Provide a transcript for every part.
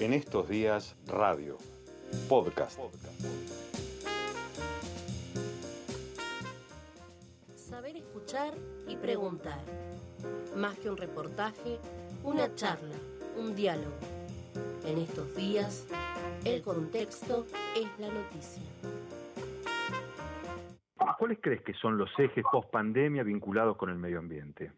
En estos días, radio, podcast. Saber escuchar y preguntar. Más que un reportaje, una charla, un diálogo. En estos días, el contexto es la noticia. ¿Cuáles crees que son los ejes post pandemia vinculados con el medio ambiente?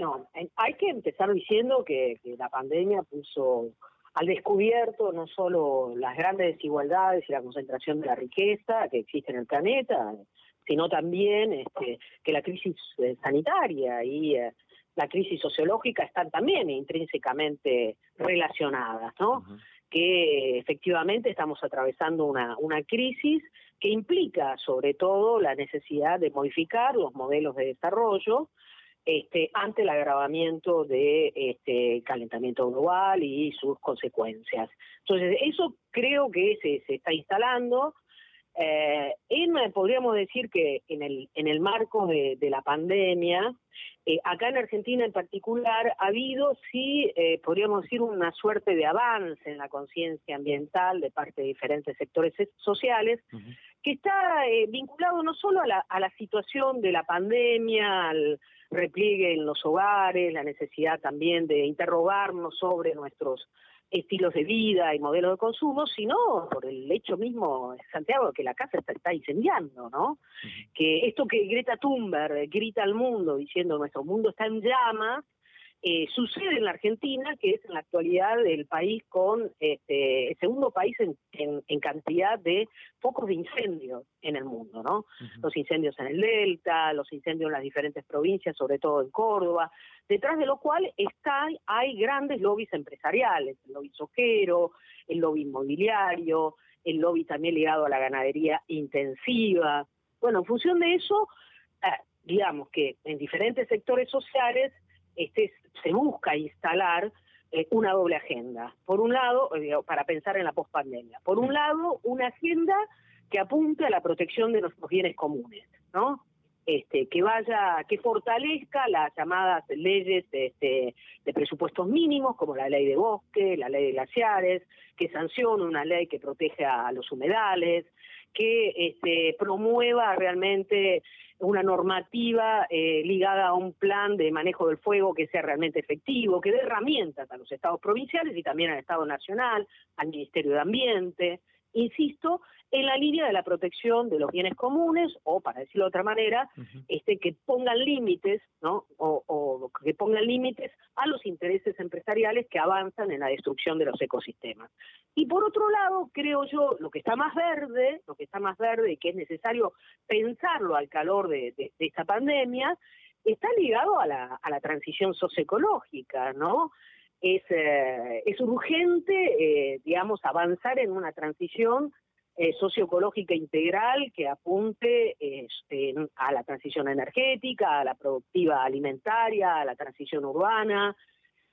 Bueno, hay que empezar diciendo que, la pandemia puso al descubierto no solo las grandes desigualdades y la concentración de la riqueza que existe en el planeta, sino también este, que la crisis eh, sanitaria y eh, la crisis sociológica están también intrínsecamente relacionadas, ¿no? Que efectivamente estamos atravesando una, una crisis que implica sobre todo la necesidad de modificar los modelos de desarrollo este, ante el agravamiento de este calentamiento global y sus consecuencias. Entonces, eso creo que se, se está instalando. Eh, podríamos decir que en el, marco de, la pandemia, eh, acá en Argentina en particular, ha habido, sí, eh, podríamos decir, una suerte de avance en la conciencia ambiental de parte de diferentes sectores sociales, que está eh, vinculado no solo a la, a la situación de la pandemia, al repliegue en los hogares, la necesidad también de interrogarnos sobre nuestros estilos de vida y modelos de consumo, sino por el hecho mismo, Santiago, que la casa está, está incendiando, ¿no? Que esto que Greta Thunberg grita al mundo diciendo nuestro mundo está en llamas, eh, sucede en la Argentina, que es en la actualidad el país con este, el segundo país en, en, cantidad de focos de incendios en el mundo, ¿no? Los incendios en el Delta, los incendios en las diferentes provincias, sobre todo en Córdoba, detrás de lo cual está, hay grandes lobbies empresariales, el lobby soquero, el lobby inmobiliario, el lobby también ligado a la ganadería intensiva. Bueno, en función de eso, eh, digamos que en diferentes sectores sociales, este, se busca instalar eh, una doble agenda. Por un lado, eh, para pensar en la pospandemia. Por un lado, una agenda que apunte a la protección de nuestros bienes comunes, ¿no? Este, que vaya, que fortalezca las llamadas leyes este, de presupuestos mínimos, como la ley de bosque, la ley de glaciares, que sancione una ley que protege a los humedales, que este, promueva realmente una normativa eh, ligada a un plan de manejo del fuego que sea realmente efectivo, que dé herramientas a los estados provinciales y también al Estado Nacional, al Ministerio de Ambiente, insisto, en la línea de la protección de los bienes comunes, o para decirlo de otra manera, este, que pongan límites, ¿no? O, o, que pongan límites a los intereses empresariales que avanzan en la destrucción de los ecosistemas. Y por otro lado, creo yo, lo que está más verde, lo que está más verde y que es necesario pensarlo al calor de, de, esta pandemia, está ligado a la, a la transición socioecológica, ¿no? Es, eh, es urgente, eh, digamos, avanzar en una transición eh, socioecológica integral que apunte este, a la transición energética, a la productiva alimentaria, a la transición urbana,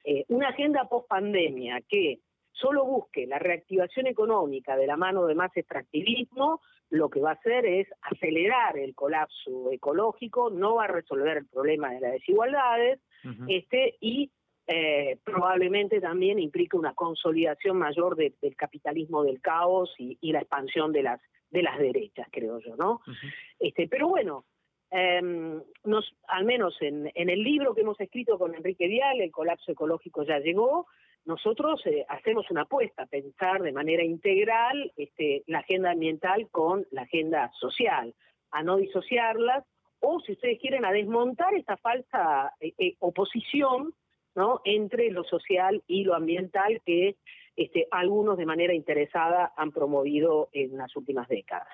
eh, una agenda post pandemia que solo busque la reactivación económica de la mano de más extractivismo, lo que va a hacer es acelerar el colapso ecológico, no va a resolver el problema de las desigualdades, este, y eh, probablemente también implica una consolidación mayor del capitalismo del caos y, la expansión de las de las derechas, creo yo, ¿no? Este, pero bueno, em, nos, al menos en, en, el libro que hemos escrito con Enrique Vial, El colapso ecológico ya llegó, nosotros eh, hacemos una apuesta, a pensar de manera integral este, la agenda ambiental con la agenda social, a no disociarlas, o si ustedes quieren, a desmontar esta falsa eh, oposición ¿no? entre lo social y lo ambiental que este, algunos de manera interesada han promovido en las últimas décadas.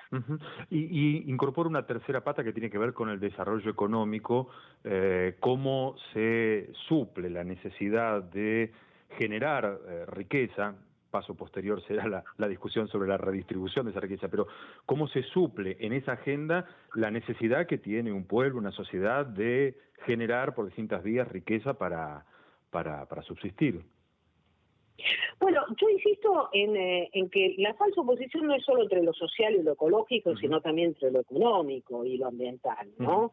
y, y, incorpora una tercera pata que tiene que ver con el desarrollo económico, eh, cómo se suple la necesidad de generar eh, riqueza, paso posterior será la, la, discusión sobre la redistribución de esa riqueza, pero cómo se suple en esa agenda la necesidad que tiene un pueblo, una sociedad de generar por distintas vías riqueza para, para, para subsistir. Bueno, yo insisto en, eh, en, que la falsa oposición no es solo entre lo social y lo ecológico, sino también entre lo económico y lo ambiental, ¿no?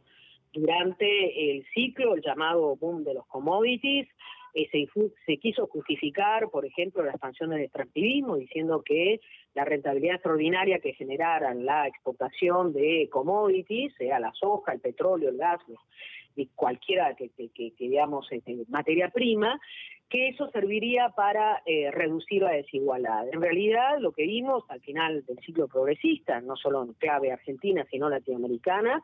Durante el ciclo, el llamado boom de los commodities, eh, se, se, quiso justificar, por ejemplo, la expansión del extractivismo, diciendo que la rentabilidad extraordinaria que generaran la exportación de commodities, sea la soja, el petróleo, el gas, y cualquiera que, que, que, digamos, este, materia prima, que eso serviría para eh, reducir la desigualdad. En realidad, lo que vimos al final del ciclo progresista, no solo en clave argentina, sino latinoamericana,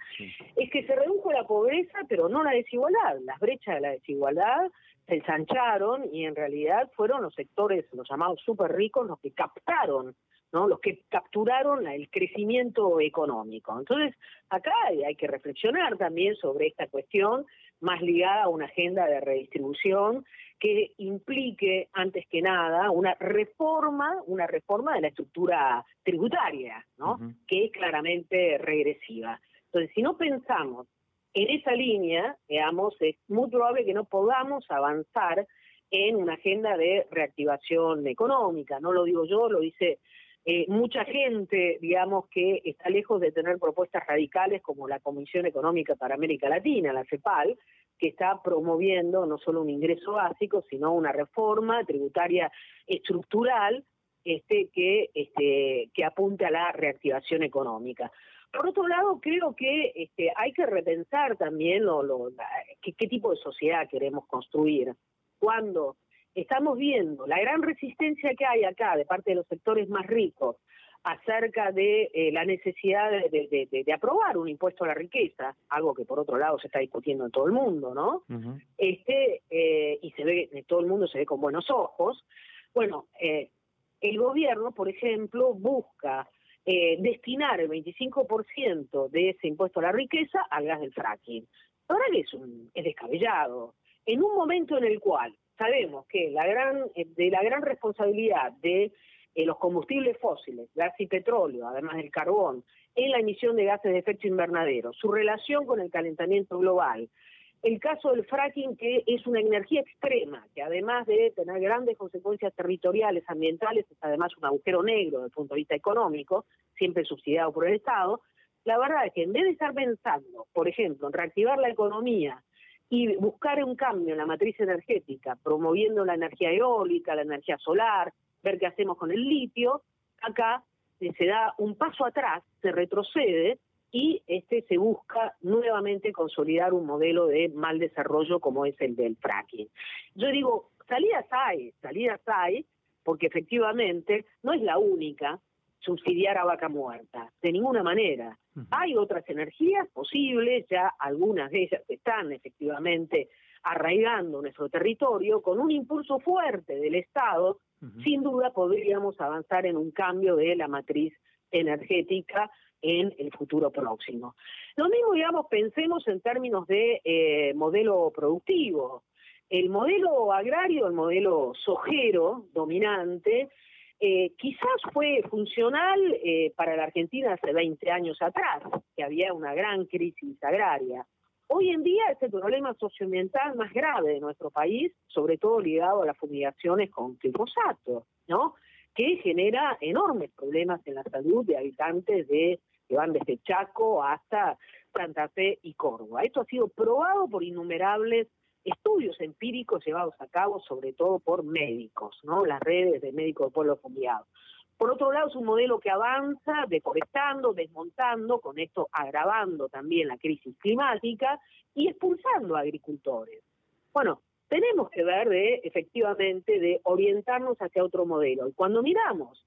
es que se redujo la pobreza, pero no la desigualdad. Las brechas de la desigualdad se ensancharon y en realidad fueron los sectores, los llamados súper ricos, los que captaron ¿no? los que capturaron el crecimiento económico. Entonces, acá hay que reflexionar también sobre esta cuestión más ligada a una agenda de redistribución que implique, antes que nada, una reforma, una reforma de la estructura tributaria, ¿no? que es claramente regresiva. Entonces, si no pensamos en esa línea, digamos, es muy probable que no podamos avanzar en una agenda de reactivación económica. No lo digo yo, lo dice eh, mucha gente, digamos, que está lejos de tener propuestas radicales como la Comisión Económica para América Latina, la CEPAL, que está promoviendo no solo un ingreso básico, sino una reforma tributaria estructural este, que, este, apunte a la reactivación económica. Por otro lado, creo que este, hay que repensar también lo, lo, qué, qué tipo de sociedad queremos construir. Cuando estamos viendo la gran resistencia que hay acá de parte de los sectores más ricos acerca de eh, la necesidad de, aprobar un impuesto a la riqueza, algo que por otro lado se está discutiendo en todo el mundo, ¿no? Este eh, y se ve, todo el mundo se ve con buenos ojos. Bueno, eh, el gobierno, por ejemplo, busca destinar el 25% de ese impuesto a la riqueza al gas del fracking. Ahora que es, un, es descabellado. En un momento en el cual sabemos que la gran, de la gran responsabilidad de eh, los combustibles fósiles, gas y petróleo, además del carbón, en la emisión de gases de efecto invernadero, su relación con el calentamiento global, el caso del fracking, que es una energía extrema, que además de tener grandes consecuencias territoriales, ambientales, es además un agujero negro desde el punto de vista económico, siempre subsidiado por el Estado, la verdad es que en vez de estar pensando, por ejemplo, en reactivar la economía y buscar un cambio en la matriz energética, promoviendo la energía eólica, la energía solar, ver qué hacemos con el litio, acá se da un paso atrás, se retrocede y este se busca nuevamente consolidar un modelo de mal desarrollo como es el del fracking. Yo digo, salidas hay, salidas hay, porque efectivamente no es la única, subsidiar a vaca muerta, de ninguna manera. Hay otras energías posibles, ya algunas de ellas están efectivamente arraigando nuestro territorio, con un impulso fuerte del Estado, sin duda podríamos avanzar en un cambio de la matriz energética en el futuro próximo. Lo mismo, digamos, pensemos en términos de eh, modelo productivo. El modelo agrario, el modelo sojero dominante, eh, quizás fue funcional eh, para la Argentina hace 20 años atrás, que había una gran crisis agraria. Hoy en día es el problema socioambiental más grave de nuestro país, sobre todo ligado a las fumigaciones con glifosato, ¿no? que genera enormes problemas en la salud de habitantes de que van desde Chaco hasta Santa Fe y Córdoba. Esto ha sido probado por innumerables estudios empíricos llevados a cabo sobre todo por médicos, ¿no? Las redes de médicos de pueblo fumigados. Por otro lado, es un modelo que avanza deforestando, desmontando, con esto agravando también la crisis climática y expulsando a agricultores. Bueno, tenemos que ver de, efectivamente, de orientarnos hacia otro modelo. Y cuando miramos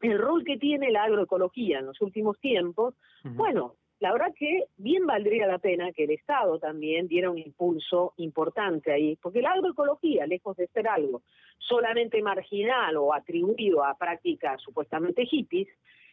el rol que tiene la agroecología en los últimos tiempos, bueno, la verdad que bien valdría la pena que el Estado también diera un impulso importante ahí, porque la agroecología, lejos de ser algo solamente marginal o atribuido a prácticas supuestamente hippies,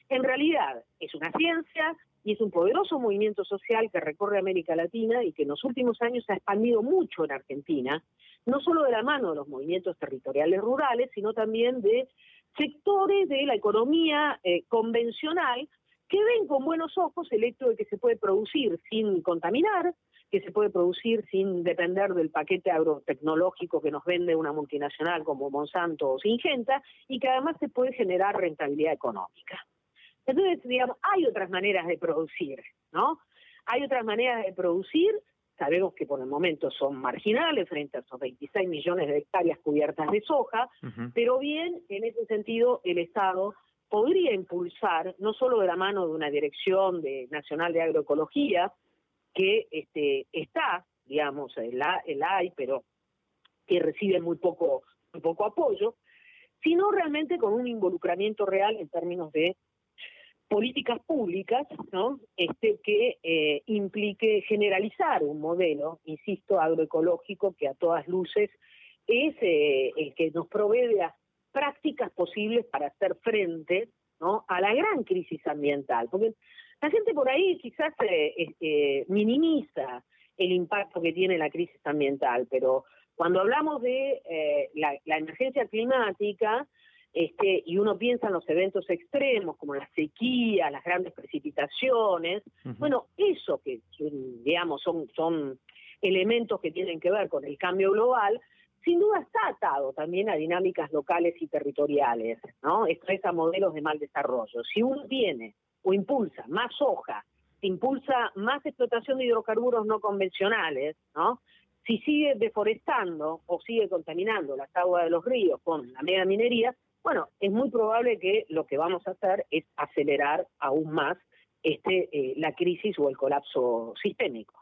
en realidad es una ciencia y es un poderoso movimiento social que recorre América Latina y que en los últimos años se ha expandido mucho en Argentina, no solo de la mano de los movimientos territoriales rurales, sino también de sectores de la economía eh, convencional que ven con buenos ojos el hecho de que se puede producir sin contaminar, que se puede producir sin depender del paquete agrotecnológico que nos vende una multinacional como Monsanto o Singenta, y que además se puede generar rentabilidad económica. Entonces, digamos, hay otras maneras de producir, ¿no? Hay otras maneras de producir sabemos que por el momento son marginales frente a esos 26 millones de hectáreas cubiertas de soja, pero bien, en ese sentido, el Estado podría impulsar, no solo de la mano de una dirección de, nacional de agroecología, que este, está, digamos, el, el hay, pero que recibe muy poco, muy poco apoyo, sino realmente con un involucramiento real en términos de políticas públicas ¿no? este, que eh, implique generalizar un modelo, insisto, agroecológico que a todas luces es eh, el que nos provee de prácticas posibles para hacer frente ¿no? a la gran crisis ambiental. Porque la gente por ahí quizás eh, este, minimiza el impacto que tiene la crisis ambiental, pero cuando hablamos de la emergencia climática, este, y uno piensa en los eventos extremos como la sequía, las grandes precipitaciones, bueno, eso que digamos son, son elementos que tienen que ver con el cambio global, sin duda está atado también a dinámicas locales y territoriales, ¿no? Esto modelos de mal desarrollo. Si uno tiene o impulsa más soja, impulsa más explotación de hidrocarburos no convencionales, ¿no? Si sigue deforestando o sigue contaminando las aguas de los ríos con la mega minería, bueno, es muy probable que lo que vamos a hacer es acelerar aún más este eh, la crisis o el colapso sistémico.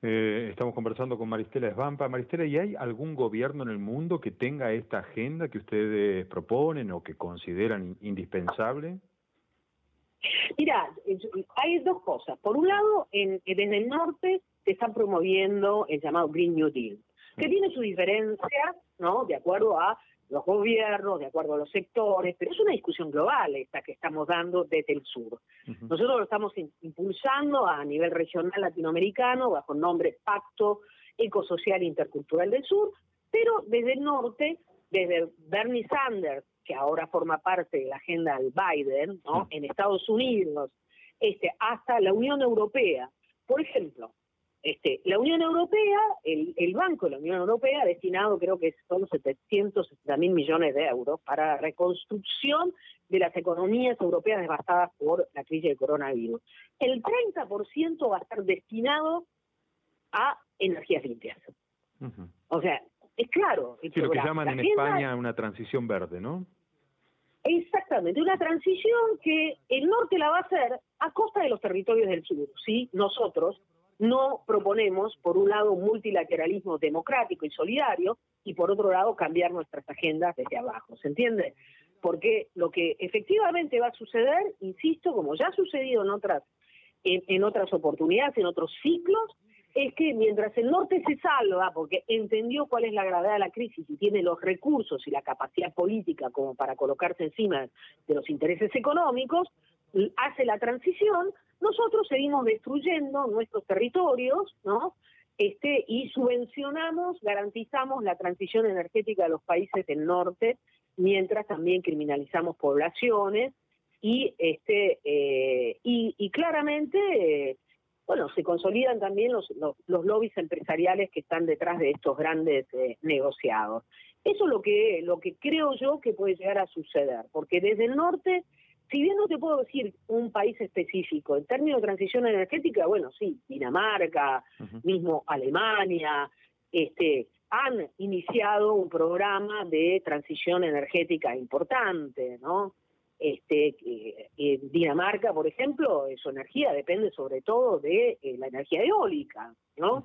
Eh, estamos conversando con Maristela Esbampa. Maristela, ¿y hay algún gobierno en el mundo que tenga esta agenda que ustedes proponen o que consideran indispensable? Mira, hay dos cosas. Por un lado, en, desde el norte se está promoviendo el llamado Green New Deal, que mm. tiene su diferencia, ¿no? De acuerdo a los gobiernos, de acuerdo a los sectores, pero es una discusión global esta que estamos dando desde el sur. Nosotros lo estamos impulsando a nivel regional latinoamericano bajo el nombre Pacto Ecosocial Intercultural del Sur, pero desde el norte, desde Bernie Sanders, que ahora forma parte de la agenda del Biden, ¿no? en Estados Unidos, este, hasta la Unión Europea. Por ejemplo, este, la Unión Europea, el, Banco de la Unión Europea ha destinado creo que son 760 mil millones de euros para la reconstrucción de las economías europeas devastadas por la crisis del coronavirus. El 30% va a estar destinado a energías limpias. O sea, es claro. sí, lo que llaman en España una transición verde, ¿no? Exactamente, una transición que el norte la va a hacer a costa de los territorios del sur. Sí, nosotros, no proponemos, por un lado, un multilateralismo democrático y solidario, y por otro lado, cambiar nuestras agendas desde abajo. ¿Se entiende? Porque lo que efectivamente va a suceder, insisto, como ya ha sucedido en otras, en, otras oportunidades, en otros ciclos, es que mientras el norte se salva, porque entendió cuál es la gravedad de la crisis y tiene los recursos y la capacidad política como para colocarse encima de los intereses económicos, hace la transición, nosotros seguimos destruyendo nuestros territorios, ¿no? Este, y subvencionamos, garantizamos la transición energética de los países del norte, mientras también criminalizamos poblaciones y este eh, y, claramente bueno se consolidan también los, los, lobbies empresariales que están detrás de estos grandes eh, negociados eso es lo que lo que creo yo que puede llegar a suceder porque desde el norte si bien no te puedo decir un país específico, en términos de transición energética, bueno, sí, Dinamarca, mismo Alemania, este, han iniciado un programa de transición energética importante, ¿no? Este, en Dinamarca, por ejemplo, su energía depende sobre todo de eh, la energía eólica, ¿no?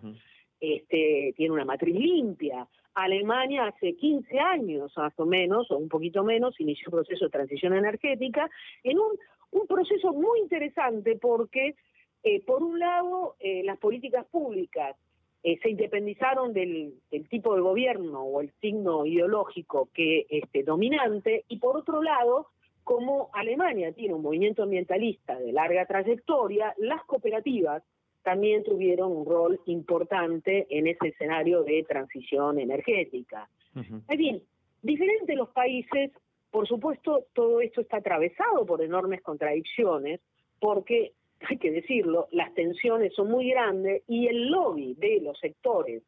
Este, tiene una matriz limpia. Alemania hace 15 años más o menos, o un poquito menos, inició un proceso de transición energética en un, proceso muy interesante porque, eh, por un lado, eh, las políticas públicas eh, se independizaron del, del, tipo de gobierno o el signo ideológico que este, dominante, y por otro lado, como Alemania tiene un movimiento ambientalista de larga trayectoria, las cooperativas también tuvieron un rol importante en ese escenario de transición energética. Es bien, diferente los países, por supuesto, todo esto está atravesado por enormes contradicciones, porque, hay que decirlo, las tensiones son muy grandes y el lobby de los sectores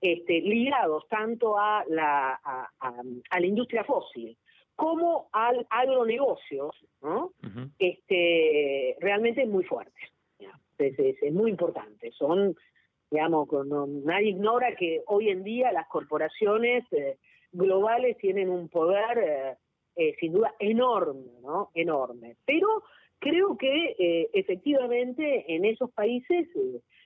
este, ligados tanto a la, a, la industria fósil como al agronegocio, ¿no? este, realmente es muy fuerte es, muy importante. Son Digamos, nadie ignora que hoy en día las corporaciones eh, globales tienen un poder eh, eh, sin duda enorme, ¿no? Enorme. Pero creo que efectivamente en esos países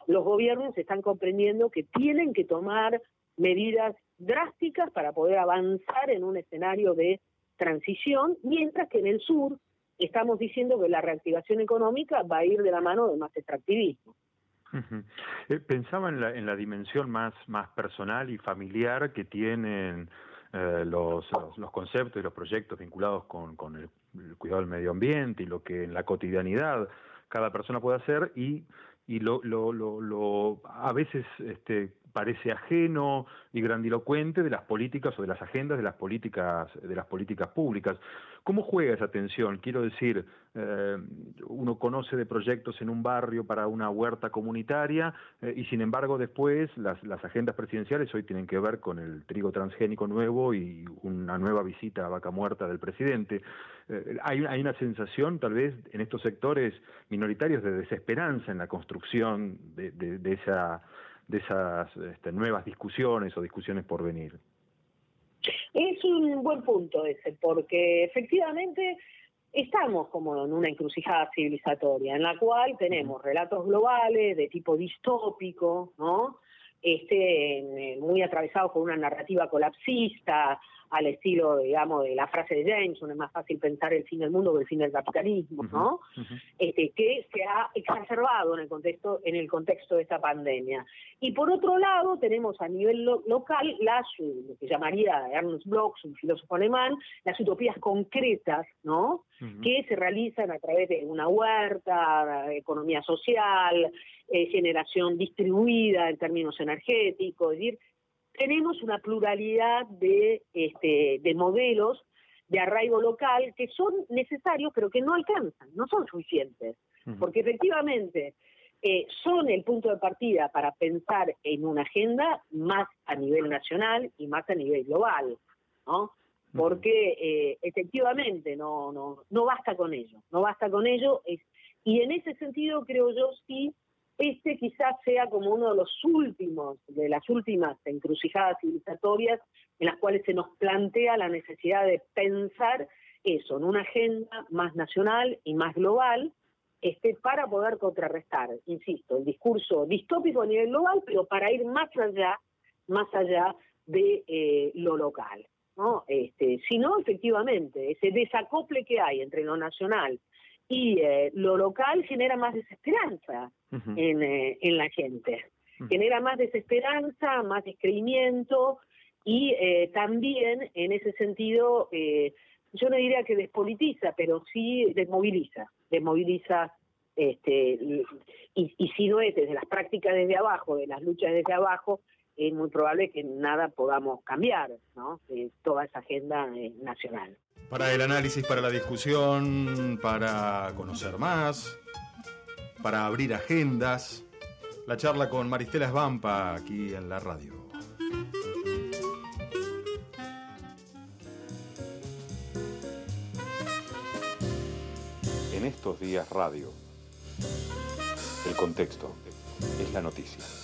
los gobiernos están comprendiendo que tienen que tomar medidas drásticas para poder avanzar en un escenario de transición, mientras que en el sur estamos diciendo que la reactivación económica va a ir de la mano de más extractivismo. Eh, pensaba en la, en la dimensión más, más personal y familiar que tienen eh, los, los, conceptos y los proyectos vinculados con, con el, cuidado del medio ambiente y lo que en la cotidianidad cada persona puede hacer y, y lo, lo, lo, lo a veces este, parece ajeno y grandilocuente de las políticas o de las agendas de las políticas de las políticas públicas. ¿Cómo juega esa tensión? Quiero decir, eh, uno conoce de proyectos en un barrio para una huerta comunitaria eh, y sin embargo después las, agendas presidenciales hoy tienen que ver con el trigo transgénico nuevo y una nueva visita a vaca muerta del presidente. Eh, hay, hay una sensación tal vez en estos sectores minoritarios de desesperanza en la construcción de, de, de esa de esas este, nuevas discusiones o discusiones por venir? Es un buen punto ese, porque efectivamente estamos como en una encrucijada civilizatoria, en la cual tenemos relatos globales de tipo distópico, ¿no? Este, muy atravesados por una narrativa colapsista, al estilo, digamos, de la frase de Jameson, es más fácil pensar el fin del mundo que el fin del capitalismo, ¿no? este, que se ha exacerbado en el contexto en el contexto de esta pandemia. Y por otro lado, tenemos a nivel local las, lo que llamaría Ernst Bloch, un filósofo alemán, las utopías concretas, ¿no? Que se realizan a través de una huerta, economía social, eh, generación distribuida en términos energéticos, es decir, tenemos una pluralidad de, este, de modelos de arraigo local que son necesarios pero que no alcanzan, no son suficientes, porque efectivamente eh, son el punto de partida para pensar en una agenda más a nivel nacional y más a nivel global, ¿no? Porque eh, efectivamente no, no, no basta con ello, no basta con ello, es, y en ese sentido creo yo sí este quizás sea como uno de los últimos, de las últimas encrucijadas civilizatorias en las cuales se nos plantea la necesidad de pensar eso, en una agenda más nacional y más global, este, para poder contrarrestar, insisto, el discurso distópico a nivel global, pero para ir más allá, más allá de eh, lo local. ¿no? Este, si no, efectivamente, ese desacople que hay entre lo nacional y eh, lo local genera más desesperanza en, eh, en, la gente. Genera más desesperanza, más descreimiento y eh, también en ese sentido, yo no diría que despolitiza, pero sí desmoviliza, desmoviliza este, y, y si no es desde las prácticas desde abajo, de las luchas desde abajo, es muy probable que nada podamos cambiar, ¿no? toda esa agenda nacional. Para el análisis, para la discusión, para conocer más, para abrir agendas, la charla con Maristela Svampa aquí en la radio. En estos días radio, el contexto es la noticia.